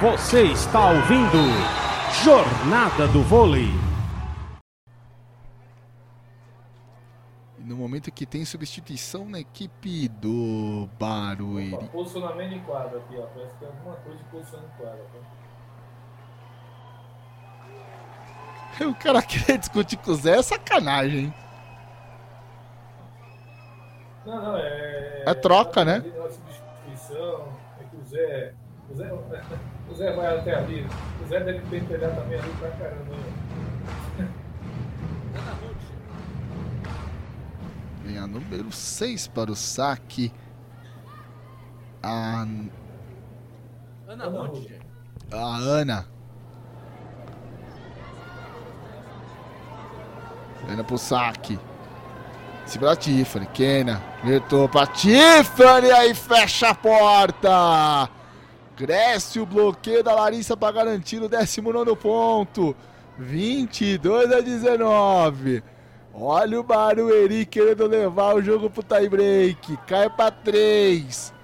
Você está ouvindo Jornada do Vôlei. E no momento que tem substituição na equipe do Barueri. Opa, posicionamento em quadra aqui, ó. Parece que tem alguma coisa de posicionamento em quadra. Tá? O cara querer discutir com o Zé é sacanagem? Não, não, é. É troca, né? É substituição, é que o Zé. O Zé, o Zé vai até ali. O Zé deve pentelhar também ali pra caramba. Vem a número 6 para o saque. A, Ana Ana Ruth. a Ana. Ana pro saque. Se pra Tiffany. Kena. Virtou pra Tiffany. Aí fecha a porta. Cresce o bloqueio da Larissa para garantir o 19 ponto. 22 a 19. Olha o Barueri querendo levar o jogo pro tie break. Cai para 3.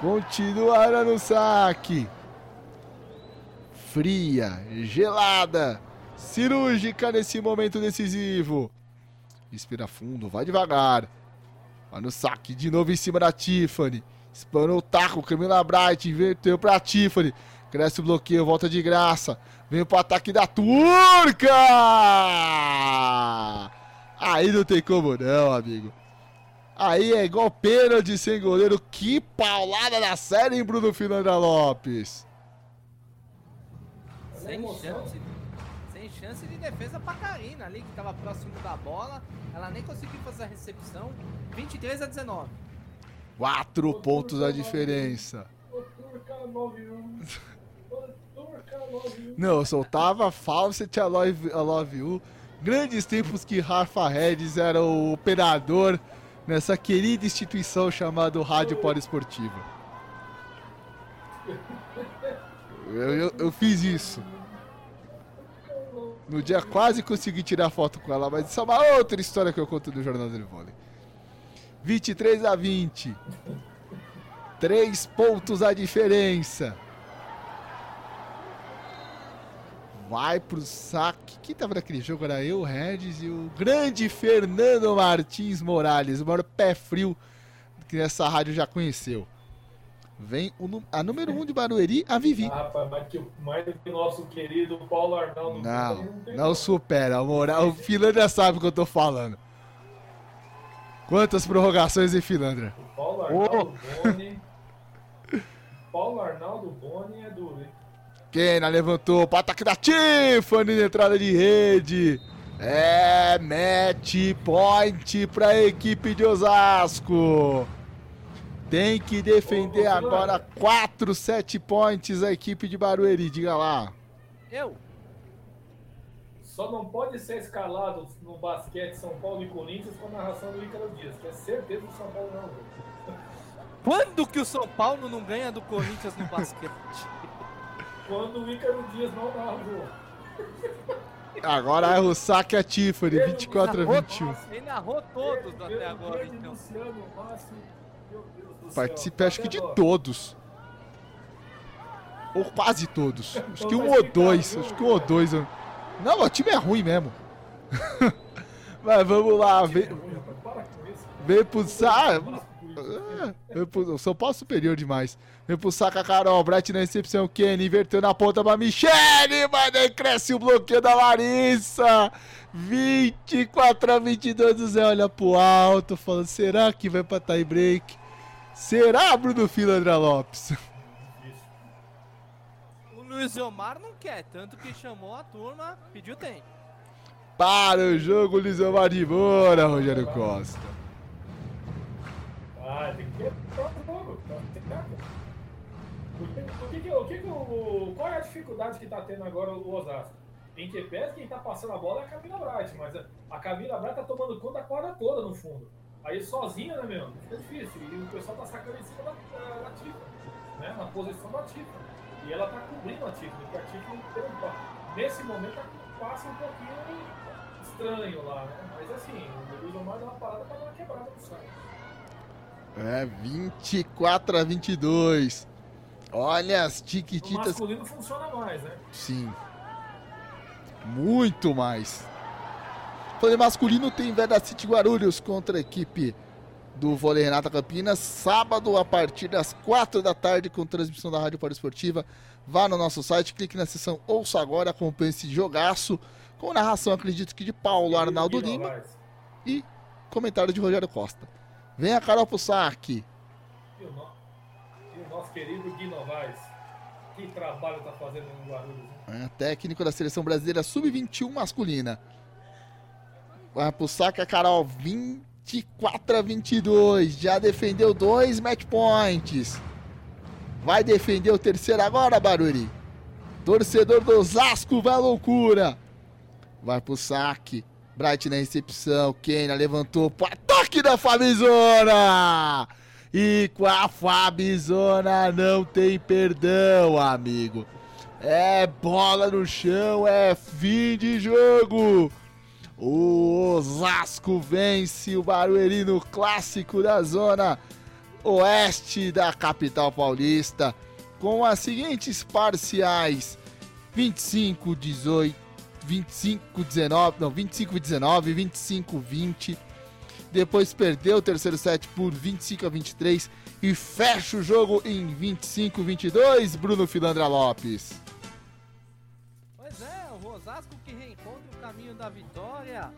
Continua Ana no saque. Fria, gelada, cirúrgica nesse momento decisivo. Respira fundo, vai devagar. Vai no saque, de novo em cima da Tiffany. Espanou o taco, Camila Bright, inverteu pra Tiffany. Cresce o bloqueio, volta de graça. Vem pro ataque da Turca! Aí não tem como não, amigo. Aí é igual pênalti sem goleiro. Que paulada da série, hein, Bruno Finandra Lopes? Sem chance. Sem chance de defesa pra Karina ali, que tava próximo da bola. Ela nem conseguiu fazer a recepção. 23 a 19. Quatro pontos a diferença. Ô, Turca 91. Ô, Turca 91. Não, eu soltava Fawcett, I love, love. Grandes tempos que Rafa Redes era o operador nessa querida instituição chamada Rádio Poliesportiva. Eu, eu, eu fiz isso. No dia quase consegui tirar foto com ela, mas isso é uma outra história que eu conto no Jornal do Vôlei. 23 a 20. Três pontos a diferença. Vai pro saque. Quem tava naquele jogo era eu, o Regis e o grande Fernando Martins Morales, o maior pé frio que essa rádio já conheceu. Vem o a número 1 um de Barueri, a Vivi. Ah, rapaz, mais que, mais que o nosso querido Paulo Arnaldo. Não, tem não supera. A moral, o Filandra sabe o que eu tô falando. Quantas prorrogações em Filandra? O Paulo Arnaldo Boni. Paulo Arnaldo Boni é duro, hein? Kena levantou para ataque da Tiffany na entrada de rede. É match point para a equipe de Osasco. Tem que defender agora 4 set points a equipe de Barueri. Diga lá. Eu? Só não pode ser escalado no basquete São Paulo e Corinthians com a narração do Ícaro Dias, que é certeza que o São Paulo não ganha. Quando que o São Paulo não ganha do Corinthians no basquete? Quando o Ícaro Dias não narra o jogo. Agora é o saque a Tiffany, 24 a narrou, 21. Ele narrou todos Pelo- até agora, então. Luciano Massi, meu Deus do céu. Participei acho que de Tá todos. Ou quase todos. Acho que Então um vai ou dois. Acho que um ou dois. Não, o time é ruim mesmo. Mas vamos lá. Vem, vem pro saque. Vem pro- O São Paulo é superior demais. Vem pro saco a Carol. Bright na recepção. Kenny inverteu na ponta pra Michele. Mas daí cresce o bloqueio da Larissa. 24 a 22 o Zé olha pro alto. Falando: será que vai pra tie break? Será, Bruno Filandra Lopes? O não quer, tanto que chamou a turma, pediu tempo. Para o jogo, Lisomar de Moura, Rogério Costa. Ah, tem que ter próprio jogo. Tem que ter. O que, que, o que que o- qual é a dificuldade que tá tendo agora o Osasco? Em que pese quem tá passando a bola é a Camila Bright, mas a- Camila Bright tá tomando conta da quadra toda no fundo. Aí sozinha, né, meu? Fica difícil. E o pessoal tá sacando em cima da, da, da Tifa, né? Na posição da Tifa. E ela tá cobrindo a Tifa, porque a pa- nesse momento com um pouquinho estranho lá, né? Mas assim, o Omar dá uma parada pra dar uma quebrada no saco. É, 24 a 22. Olha as O tiquititas. masculino funciona mais, né? Sim. Muito mais. Falei masculino tem Veda City Guarulhos contra a equipe do Vôlei Renata Campinas. Sábado, a partir das 4 da tarde, com transmissão da Rádio Esportiva. Vá no nosso site, clique na seção Ouça Agora, acompanhe esse jogaço. Com narração, acredito que de Paulo Arnaldo Lima e comentário de Rogério Costa. Venha, Carol pro saque. E o, no- e o nosso querido Gui Novaes. Que trabalho tá fazendo no Guarulhos, hein? É, técnico da seleção brasileira sub-21 masculina. Vai pro saque a Carol 24 a 22. Já defendeu dois match points. Vai defender o terceiro agora, Baruri. Torcedor do Osasco vai à loucura. Vai pro saque. Bright na recepção. Kenia levantou ataque da Fabizona. E com a Fabizona não tem perdão, amigo. É bola no chão, é fim de jogo. O Osasco vence o Barueri clássico da zona oeste da capital paulista com as seguintes parciais: 25 18, 25 19, não, 25 19, 25 20. Depois perdeu o terceiro set por 25 a 23 e fecha o jogo em 25 22, Bruno Filandra Lopes. Caminho da vitória,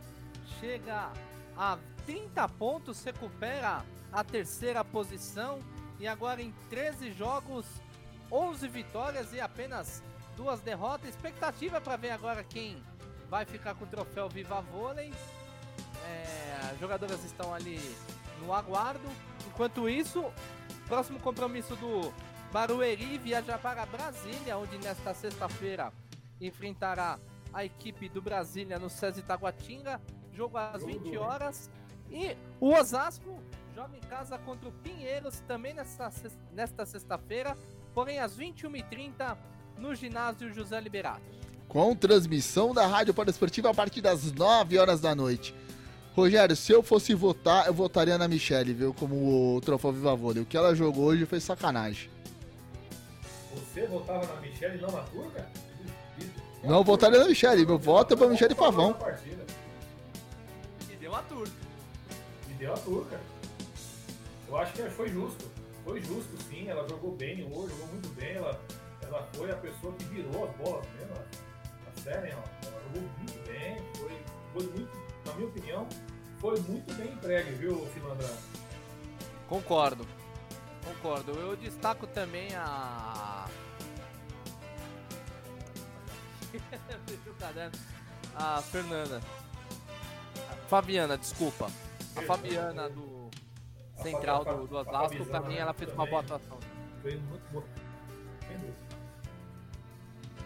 chega a 30 pontos, recupera a terceira posição e agora em 13 jogos, 11 vitórias e apenas duas derrotas. Expectativa para ver agora quem vai ficar com o troféu Viva Vôlei. É, as jogadoras estão ali no aguardo. Enquanto isso, próximo compromisso do Barueri viaja para Brasília, onde nesta sexta-feira enfrentará a equipe do Brasília no César Itaguatinga, jogo às 20 horas. E o Osasco joga em casa contra o Pinheiros também nesta, nesta sexta-feira, porém às 21h30 no ginásio José Liberato. com transmissão da Rádio Esportiva a partir das 9 horas da noite. Rogério, se eu fosse votar, eu votaria na Michelle, viu? Como o troféu Viva Vôlei. O que ela jogou hoje foi sacanagem. Você votava na Michelle e não na Turca? Não, votaria na Michelle. Meu voto é pra Michelle Pavão. Partida. E deu a turca. E deu a Turca. Eu acho que foi justo. Foi justo, sim. Ela jogou bem hoje, jogou muito bem. Ela, ela foi a pessoa que virou as bolas mesmo. A série, ela, ela jogou muito bem. Foi, foi muito, na minha opinião, foi muito bem entregue, viu, Filandra? Concordo. Concordo. Eu destaco também a. O caderno. A Fernanda. A Fabiana, desculpa. A Fabiana do Central do, do a Osasco, Fabizona, pra mim ela fez uma boa atuação. Foi muito dúvida.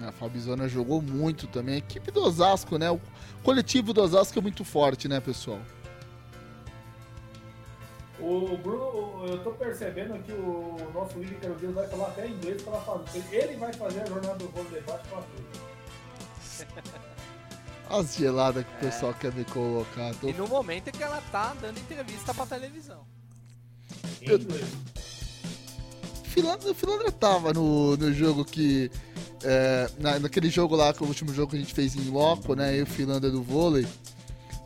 A Fabizona jogou muito também. A equipe do Osasco, né? O coletivo do Osasco é muito forte, né, pessoal? O Bruno, eu tô percebendo que o nosso William Carolina vai falar até inglês para fazer. Ele vai fazer a jornada do voo de debate com a Turca. As geladas que o pessoal quer me colocar. Tô- E no momento é que ela tá dando entrevista pra televisão. Eu-. Filandra, o Filandra tava no, no jogo que. é, na- naquele jogo lá, que é o último jogo que a gente fez em loco, né? E o Filandra do vôlei.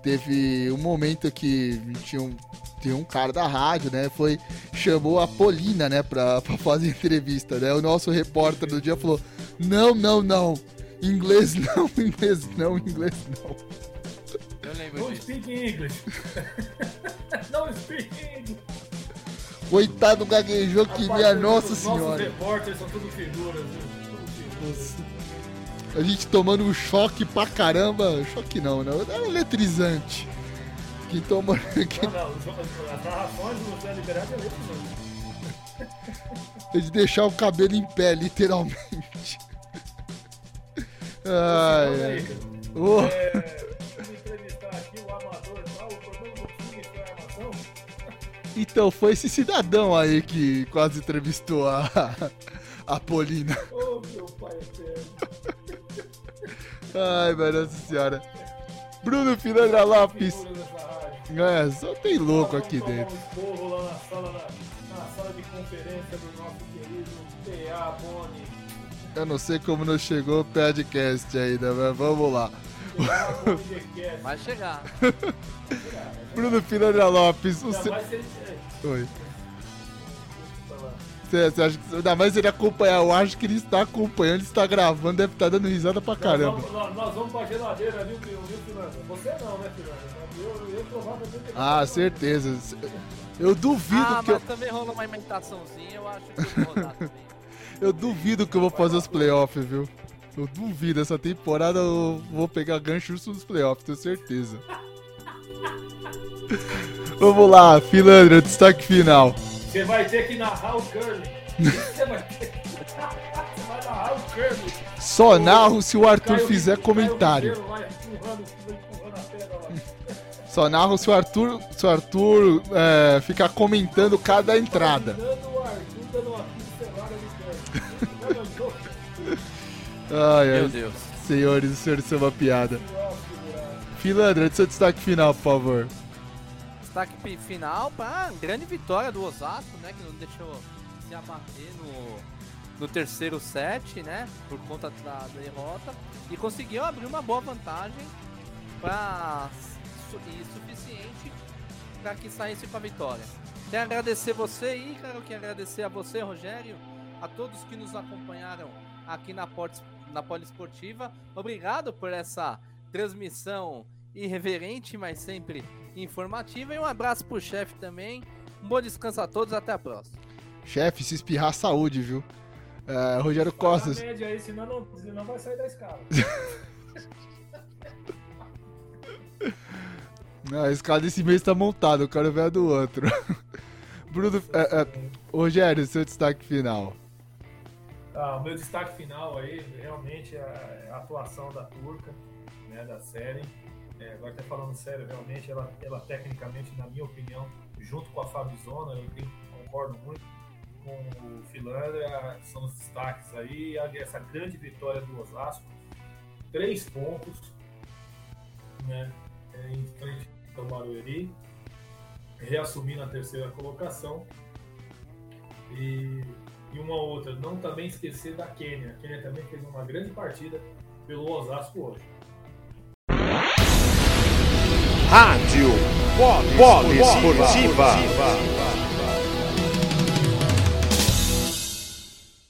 Teve um momento que tinha um, tinha um cara da rádio, né? Foi. Chamou a Polina, né? Pra, pra fazer entrevista, né? O nosso repórter do dia falou: Não, não, não. Inglês não, inglês não, inglês não. Eu lembro Não disso. speak English. Não speak English. Coitado gaguejou que Rapaz, minha os Nossa Senhora. repórteres são tudo figuras, viu? Tudo figuras. A gente tomando um choque pra caramba. Choque não, né? Era eletrizante. Quem toma. Quem... Não, não, os- as narrações do José Liberado é eletrizante. De deixar o cabelo em pé, literalmente. Ai. Ô, É, entrevistar aqui o amador tal, o problema do time foi a armação. Então foi esse cidadão aí que quase entrevistou a, a Polina. Ô, meu pai eterno. Ai, meu Nossa Senhora. Bruno Filandra Lopes. É, só tem louco aqui dentro. Um lá na sala, na, na sala de conferência do nosso querido PA Boni. Eu não sei como não chegou o podcast ainda, mas vamos lá. Vai chegar. Bruno Piranha Lopes, o Ainda seu... ele. Oi. eu. Você, você acha que... Ainda mais ele acompanhar, eu acho que ele está acompanhando, está gravando, deve estar dando risada pra caramba. Nós vamos, nós, vamos pra geladeira, viu, viu, Fernanda? Você não, né? Mas Eu, eu provavelmente. Ah, certeza. Eu duvido Ah, que eu, mas também rolou uma imitaçãozinha, eu acho que eu vou rodar também. Eu duvido que eu vou fazer os playoffs, viu? Eu duvido, essa temporada eu vou pegar gancho justo nos playoffs, tenho certeza. Vamos lá, Filandra, destaque final. Você vai ter que narrar o curling. Você vai ter que. Vai narrar o curling. Só narro se o Arthur Caio- fizer Caio comentário. Vai empurrando, empurrando. Só narro se o Arthur, se o Arthur é, ficar comentando cada entrada. Ai, Meu ai, Deus. senhores, o senhor isso é uma piada. Filandra, seu destaque final, por favor. Destaque final para grande vitória do Osasco, né? Que não deixou se abater no, no terceiro set, né? Por conta da derrota. E conseguiu abrir uma boa vantagem pra, su- e suficiente para que saísse com a vitória. Quero agradecer você, Ícaro. Quero agradecer a você, Rogério. A todos que nos acompanharam aqui na, Port, na Poliesportiva. Obrigado por essa transmissão irreverente, mas sempre informativa. E um abraço pro chefe também. Um bom descanso a todos, até a próxima. Chefe, se espirrar, saúde, viu? É, Rogério Costas, média aí, senão não, senão vai sair da escala. Ah, a escala desse mês tá montada, eu quero ver a do outro. Bruno, é, é, Rogério, seu destaque final. Ah, o meu destaque final aí, realmente, é a atuação da Turca, né, da série. É, agora até falando sério, realmente, ela, ela tecnicamente, na minha opinião, junto com a Fabizona, eu concordo muito com o Filandra, são os destaques aí. Essa grande vitória do Osasco, três pontos, né, é, em frente ao Barueri, reassumindo a terceira colocação. E e uma outra, não também esquecer da Quênia. A Quênia também fez uma grande partida pelo Osasco hoje. Rádio Polo Esportiva.